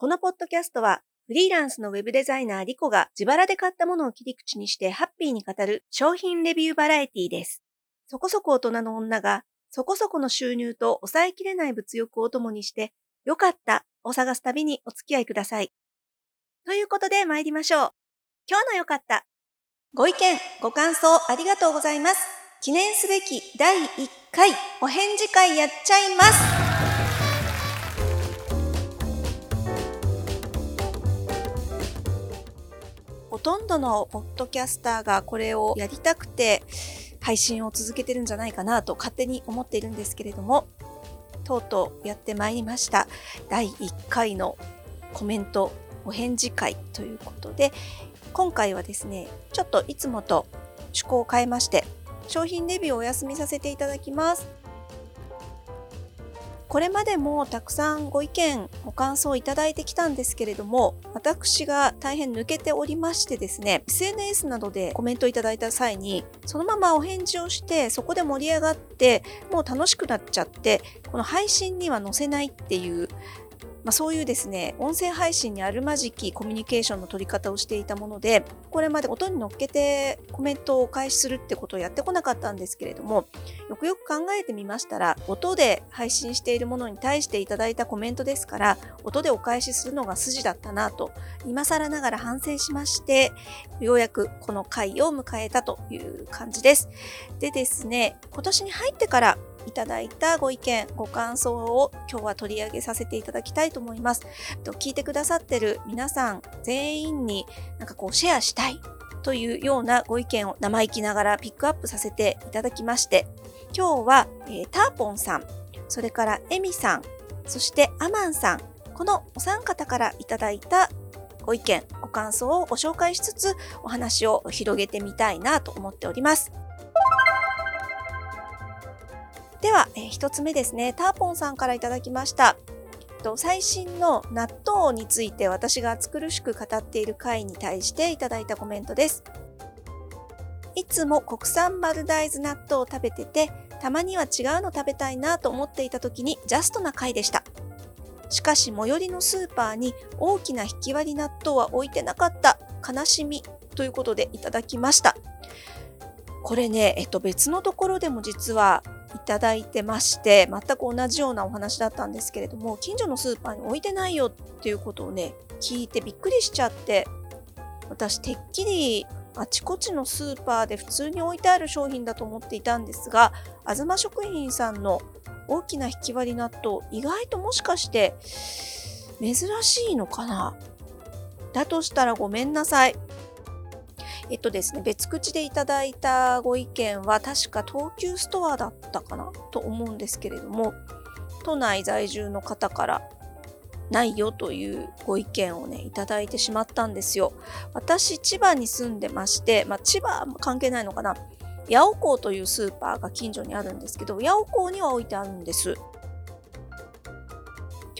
このポッドキャストは、フリーランスのウェブデザイナーリコが自腹で買ったものを切り口にしてハッピーに語る商品レビューバラエティです。そこそこ大人の女が、そこそこの収入と抑えきれない物欲を共にして、よかったを探す旅にお付き合いください。ということで参りましょう。今日のよかった。ご意見、ご感想ありがとうございます。記念すべき第1回お返事会やっちゃいます。とんどのポッドキャスターがこれをやりたくて配信を続けてるんじゃないかなと勝手に思っているんですけれども、とうとうやってまいりました。第1回のコメントお返事会ということで、今回はですね、ちょっといつもと趣向を変えまして、商品レビューをお休みさせていただきます。これまでもたくさんご意見、ご感想をいただいてきたんですけれども、私が大変抜けておりましてですね、SNS などでコメントいただいた際に、そのままお返事をして、そこで盛り上がって、もう楽しくなっちゃって、この配信には載せないっていうまあ、そういうですね、音声配信にあるまじきコミュニケーションの取り方をしていたもので、これまで音に乗っけてコメントをお返しするってことをやってこなかったんですけれども、よくよく考えてみましたら、音で配信しているものに対していただいたコメントですから、音でお返しするのが筋だったなと、今更ながら反省しまして、ようやくこの回を迎えたという感じです。でですね、今年に入ってからいただいたご意見、ご感想を今日は取り上げさせていただきたいと思います。聞いてくださってる皆さん全員になんかこうシェアしたいというようなご意見を生意気ながらピックアップさせていただきまして、今日は、えー、ターポンさん、それからエミさん、そしてアマンさん、このお三方からいただいたご意見、ご感想をご紹介しつつお話を広げてみたいなと思っております。では、えー、一つ目ですね。ターポンさんからいただきました。最新の納豆について私が暑苦しく語っている回に対していただいたコメントです。いつも国産丸大豆納豆を食べてて、たまには違うの食べたいなと思っていた時にジャストな回でした。しかし最寄りのスーパーに大きな引き割り納豆は置いてなかった悲しみということでいただきました。これね、えっと別のところでも実はいただいてまして全く同じようなお話だったんですけれども近所のスーパーに置いてないよっていうことをね聞いてびっくりしちゃって私てっきりあちこちのスーパーで普通に置いてある商品だと思っていたんですが東食品さんの大きな引き割り納豆意外ともしかして珍しいのかな？だとしたらごめんなさい。えっとですね、別口でいただいたご意見は確か東急ストアだったかな？と思うんですけれども、都内在住の方からないよというご意見をね、いただいてしまったんですよ。私、千葉に住んでまして、まあ、千葉関係ないのかな？八尾港というスーパーが近所にあるんですけど、八尾港には置いてあるんです。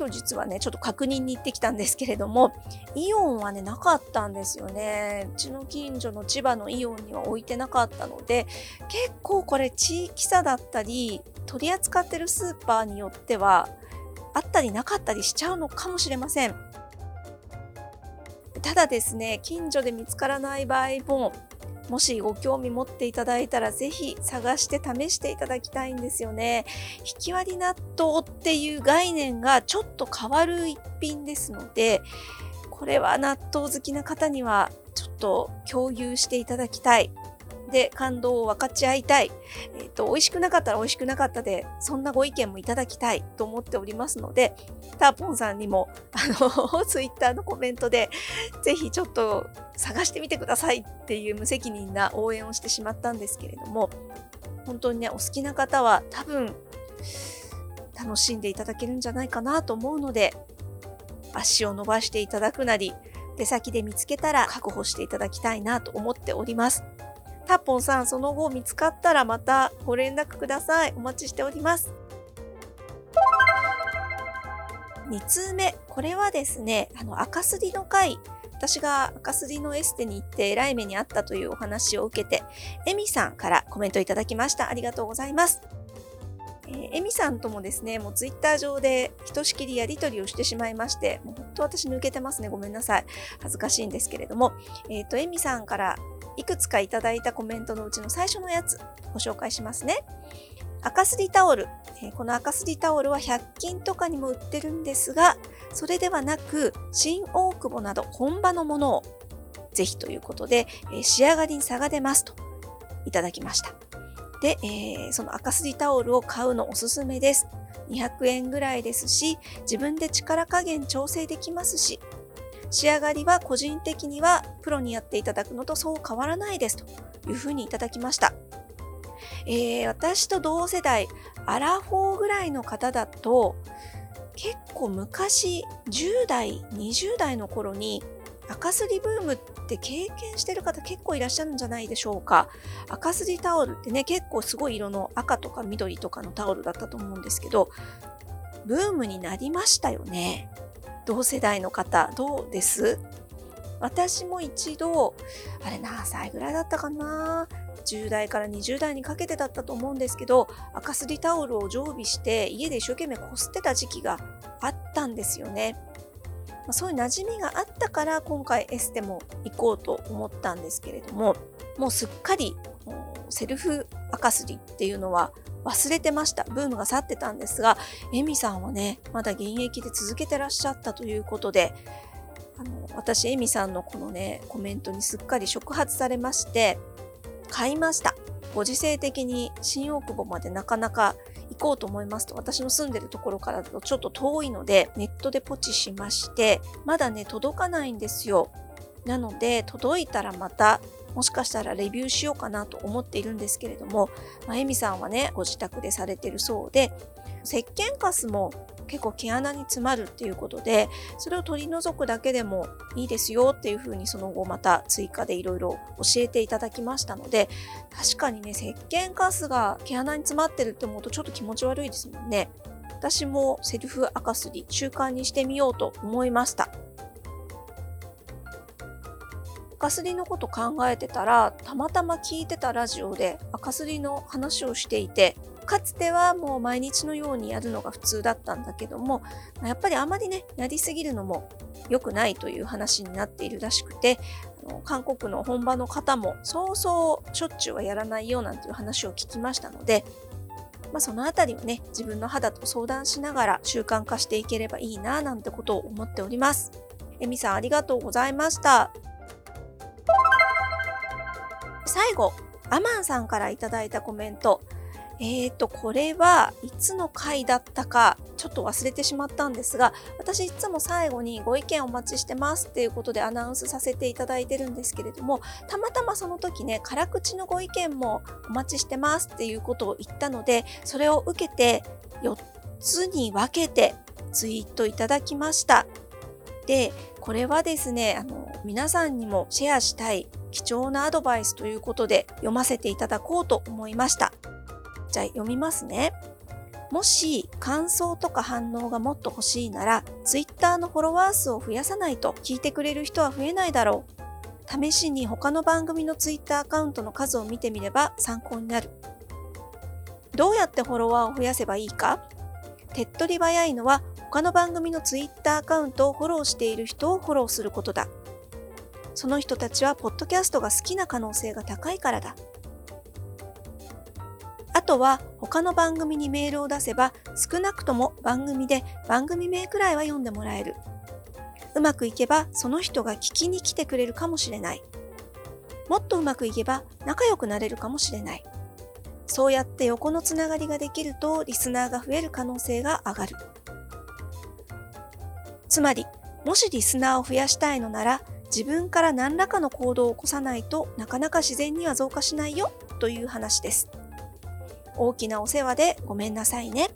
今日実はね、ちょっと確認に行ってきたんですけれども、イオンはね、なかったんですよね。うちの近所の千葉のイオンには置いてなかったので、結構これ地域差だったり、取り扱ってるスーパーによっては、あったりなかったりしちゃうのかもしれません。ただですね、近所で見つからない場合も、もしご興味持っていただいたらぜひ探して試していただきたいんですよね。引き割り納豆っていう概念がちょっと変わる一品ですので、これは納豆好きな方にはちょっと共有していただきたい。で、感動を分かち合いたい。え、ー、と、美味しくなかったら美味しくなかったで、そんなご意見もいただきたいと思っておりますので、ターポンさんにも、あの、ツイッターのコメントで、ぜひちょっと探してみてくださいっていう無責任な応援をしてしまったんですけれども、本当にね、お好きな方は多分、楽しんでいただけるんじゃないかなと思うので、足を伸ばしていただくなり、出先で見つけたら確保していただきたいなと思っております。タッポンさん、その後見つかったらまたご連絡ください。お待ちしております。2通目、これはですね、あの、赤すりの会、私が赤すりのエステに行って偉い目にあったというお話を受けて、エミさんからコメントいただきました。ありがとうございます。えー、エさんともですね、もうツイッター上でひとしきりやり取りをしてしまいまして、もう本当私抜けてますね。ごめんなさい。恥ずかしいんですけれども、えっ、ー、と、エミさんからいくつかいただいたコメントのうちの最初のやつ、ご紹介しますね。赤すりタオル、え、この赤すりタオルは100均とかにも売ってるんですが、それではなく、新大久保など本場のものをぜひということで、え、仕上がりに差が出ますといただきました。で、えー、その赤すりタオルを買うのおすすめです。200円ぐらいですし、自分で力加減調整できますし、仕上がりは個人的にはプロにやっていただくのとそう変わらないですというふうにいただきました。えー、私と同世代、アラフォーぐらいの方だと、結構昔、10代、20代の頃に赤すりブームって経験してる方結構いらっしゃるんじゃないでしょうか。赤すりタオルってね、結構すごい色の赤とか緑とかのタオルだったと思うんですけど、ブームになりましたよね。同世代の方、どうです？私も一度、あれ何歳ぐらいだったかな？10代から20代にかけてだったと思うんですけど赤すりタオルを常備して家で一生懸命こすってた時期があったんですよね。ま、そういう馴染みがあったから今回エステも行こうと思ったんですけれどももうすっかりセルフ赤すりっていうのは忘れてました。ブームが去ってたんですが、エミさんはね、まだ現役で続けてらっしゃったということで、あの私、エミさんのこのね、コメントにすっかり触発されまして、買いました。ご時世的に新大久保までなかなか行こうと思いますと、私の住んでるところからだとちょっと遠いので、ネットでポチしまして、まだね、届かないんですよ。なので、届いたらまた、もしかしたらレビューしようかなと思っているんですけれども、まあ、エミさんはね、ご自宅でされてるそうで、石鹸カスも結構毛穴に詰まるっていうことでそれを取り除くだけでもいいですよっていうふうにその後また追加でいろいろ教えていただきましたので確かにね石鹸カスが毛穴に詰まってるって思うとちょっと気持ち悪いですもんね。私もセルフ赤すり習慣にしてみようと思いました。赤すりのこと考えてたらたまたま聞いてたラジオで赤すりの話をしていてかつてはもう毎日のようにやるのが普通だったんだけども、やっぱりあまりね、やりすぎるのも良くないという話になっているらしくて、韓国の本場の方もそうそうしょっちゅうはやらないよなんていう話を聞きましたので、まあ、そのあたりはね、自分の肌と相談しながら習慣化していければいいななんてことを思っております。えみさんありがとうございました。最後、アマンさんからいただいたコメント。えーと、これはいつの回だったかちょっと忘れてしまったんですが、私いつも最後にご意見お待ちしてますっていうことでアナウンスさせていただいてるんですけれども、たまたまその時ね、辛口のご意見もお待ちしてますっていうことを言ったので、それを受けて4つに分けてツイートいただきました。で、これはですね、あの、皆さんにもシェアしたい貴重なアドバイスということで読ませていただこうと思いました。じゃあ読みますね。もし感想とか反応がもっと欲しいなら Twitter のフォロワー数を増やさないと聞いてくれる人は増えないだろう。試しに他の番組の Twitter アカウントの数を見てみれば参考になる。どうやってフォロワーを増やせばいいか？手っ取り早いのは他の番組の Twitter アカウントをフォローしている人をフォローすることだ。その人たちはポッドキャストが好きな可能性が高いからだ。あとは他の番組にメールを出せば少なくとも番組で番組名くらいは読んでもらえる。うまくいけばその人が聞きに来てくれるかもしれない。もっとうまくいけば仲良くなれるかもしれない。そうやって横のつながりができるとリスナーが増える可能性が上がる。つまり、もしリスナーを増やしたいのなら自分から何らかの行動を起こさないとなかなか自然には増加しないよという話です。大きなお世話でごめんなさいね。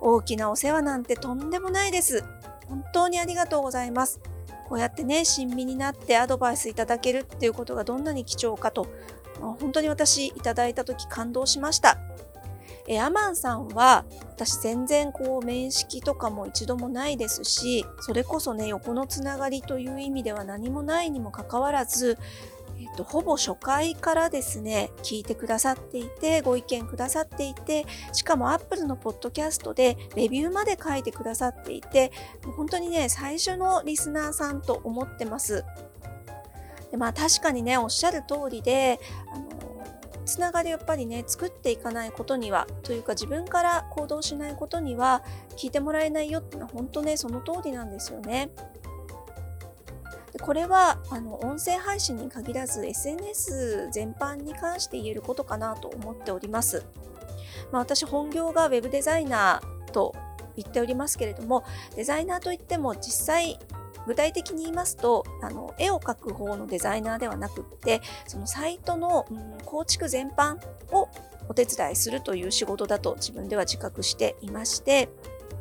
大きなお世話なんてとんでもないです。本当にありがとうございます。こうやってね、親身になってアドバイスいただけるっていうことがどんなに貴重かと、本当に私いただいた時感動しました。えアマンさんは私全然こう面識とかも一度もないですしそれこそね横のつながりという意味では何もないにもかかわらずと、ほぼ初回からですね、聞いてくださっていて、ご意見くださっていて、しかも Apple のポッドキャストでレビューまで書いてくださっていて、本当にね、最初のリスナーさんと思ってます。でまあ確かにね、おっしゃる通りで、あのつながりやっぱりね作っていかないことにはというか自分から行動しないことには聞いてもらえないよってのは本当ねその通りなんですよね。これはあの音声配信に限らず SNS 全般に関して言えることかなと思っております。まあ、私本業が web デザイナーと言っておりますけれどもデザイナーといっても実際具体的に言いますとあの絵を描く方のデザイナーではなくってそのサイトの、うん、構築全般をお手伝いするという仕事だと自分では自覚していまして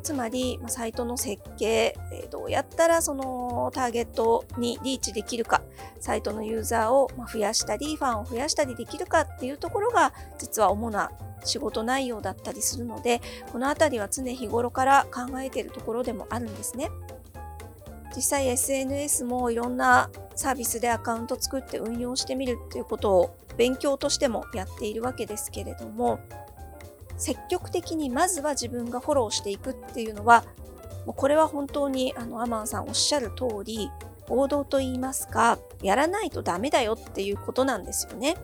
つまり、まサイトの設計、えどうやったらそのターゲットにリーチできるか、サイトのユーザーを増やしたり、ファンを増やしたりできるかっていうところが、実は主な仕事内容だったりするので、このあたりは常日頃から考えているところでもあるんですね。実際 SNS もいろんなサービスでアカウント作って運用してみるっていうことを勉強としてもやっているわけですけれども、積極的にまずは自分がフォローしていくっていうのは、もうこれは本当にあのアマンさんおっしゃる通り、王道と言いますか、やらないとダメだよっていうことなんですよね。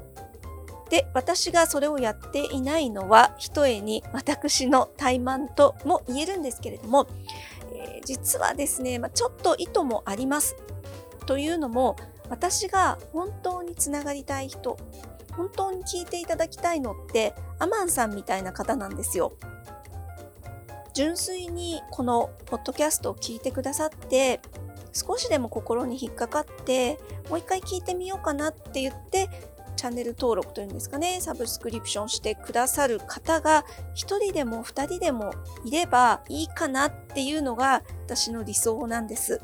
で、私がそれをやっていないのは、ひとえに私の怠慢とも言えるんですけれども、えー、実はですね、まあ、ちょっと意図もあります。というのも、私が本当につながりたい人、本当に聞いていただきたいのってアマンさんみたいな方なんですよ。純粋にこのポッドキャストを聞いてくださって少しでも心に引っかかってもう一回聞いてみようかなって言ってチャンネル登録というんですかねサブスクリプションしてくださる方が1人でも2人でもいればいいかなっていうのが私の理想なんです。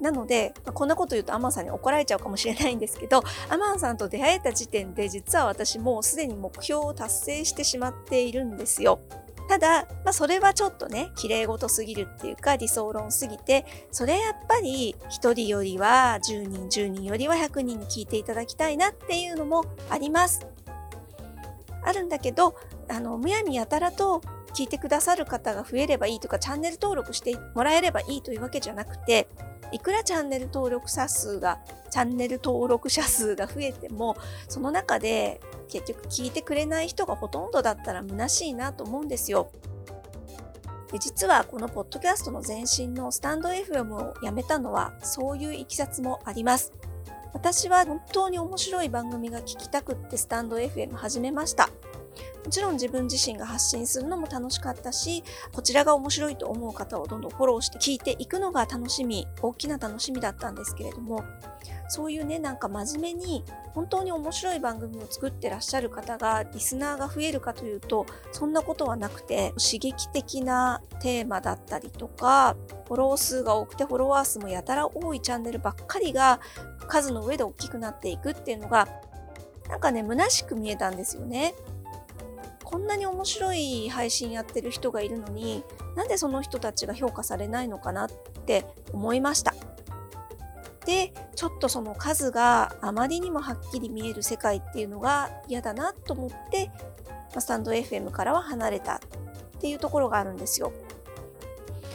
なので、まあ、こんなこと言うとアマンさんに怒られちゃうかもしれないんですけど、アマンさんと出会えた時点で実は私もうすでに目標を達成してしまっているんですよ。ただ、まあ、それはちょっとね、綺麗事すぎるっていうか理想論すぎて、それやっぱり1人よりは10人、10人よりは100人に聞いていただきたいなっていうのもあります。あるんだけど、あの、むやみやたらと聞いてくださる方が増えればいいとか、チャンネル登録してもらえればいいというわけじゃなくて、いくらチャンネル登録者数が、チャンネル登録者数が増えても、その中で結局聞いてくれない人がほとんどだったら虚しいなと思うんですよ。で実はこのポッドキャストの前身のスタンド FM をやめたのはそういういきさつもあります。私は本当に面白い番組が聞きたくってスタンド FM 始めました。もちろん自分自身が発信するのも楽しかったし、こちらが面白いと思う方をどんどんフォローして聞いていくのが楽しみ、大きな楽しみだったんですけれども、そういうね、なんか真面目に本当に面白い番組を作ってらっしゃる方が、リスナーが増えるかというと、そんなことはなくて、刺激的なテーマだったりとか、フォロー数が多くてフォロワー数もやたら多いチャンネルばっかりが数の上で大きくなっていくっていうのが、なんかね、虚しく見えたんですよね。こんなに面白い配信やってる人がいるのになんでその人たちが評価されないのかなって思いましたでちょっとその数があまりにもはっきり見える世界っていうのが嫌だなと思ってスタンド FM からは離れたっていうところがあるんですよ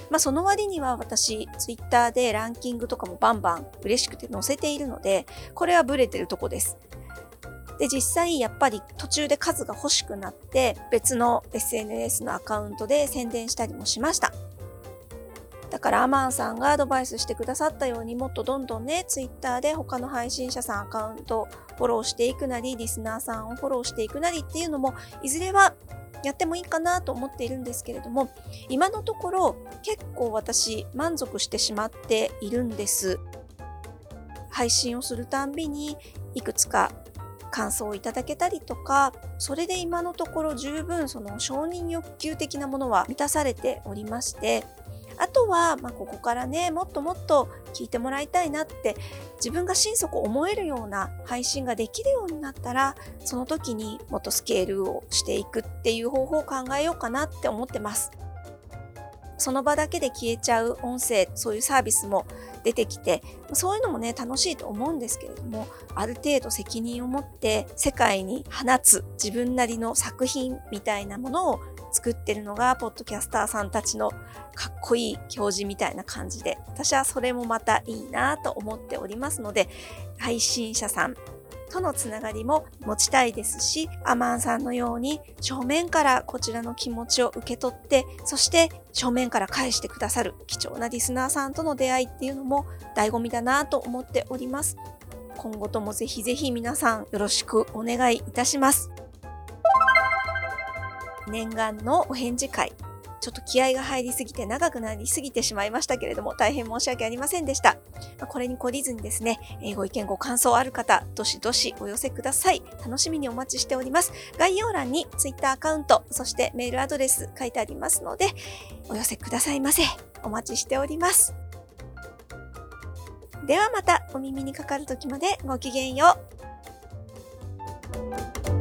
まあ、その割には私、ツイッターでランキングとかもバンバン嬉しくて載せているので、これはブレてるとこです。で、実際やっぱり途中で数が欲しくなって別の SNS のアカウントで宣伝したりもしました。だからアマンさんがアドバイスしてくださったようにもっとどんどんね、ツイッターで他の配信者さんアカウントフォローしていくなり、リスナーさんをフォローしていくなりっていうのも、いずれはやってもいいかなと思っているんですけれども、今のところ結構私満足してしまっているんです。配信をするたんびにいくつか感想をいただけたりとかそれで今のところ十分その承認欲求的なものは満たされておりましてあとは、まあ、ここからねもっともっと聞いてもらいたいなって自分が心底思えるような配信ができるようになったらその時にもっとスケールをしていくっていう方法を考えようかなって思ってます。その場だけで消えちゃう音声、そういうサービスも出てきて、そういうのもね、楽しいと思うんですけれども、ある程度責任を持って世界に放つ自分なりの作品みたいなものを作ってるのが、ポッドキャスターさんたちのかっこいい表示みたいな感じで、私はそれもまたいいなと思っておりますので、配信者さん、とのつながりも持ちたいですし、アマンさんのように正面からこちらの気持ちを受け取って、そして正面から返してくださる貴重なリスナーさんとの出会いっていうのも醍醐味だなと思っております。今後ともぜひぜひ皆さんよろしくお願いいたします。念願のお返事会ちょっと気合が入りすぎて長くなりすぎてしまいましたけれども、大変申し訳ありませんでした。まこれに懲りずにですね、えご意見ご感想ある方、どしどしお寄せください。楽しみにお待ちしております。概要欄に Twitter アカウント、そしてメールアドレス書いてありますので、お寄せくださいませ。お待ちしております。ではまたお耳にかかる時までごきげんよう。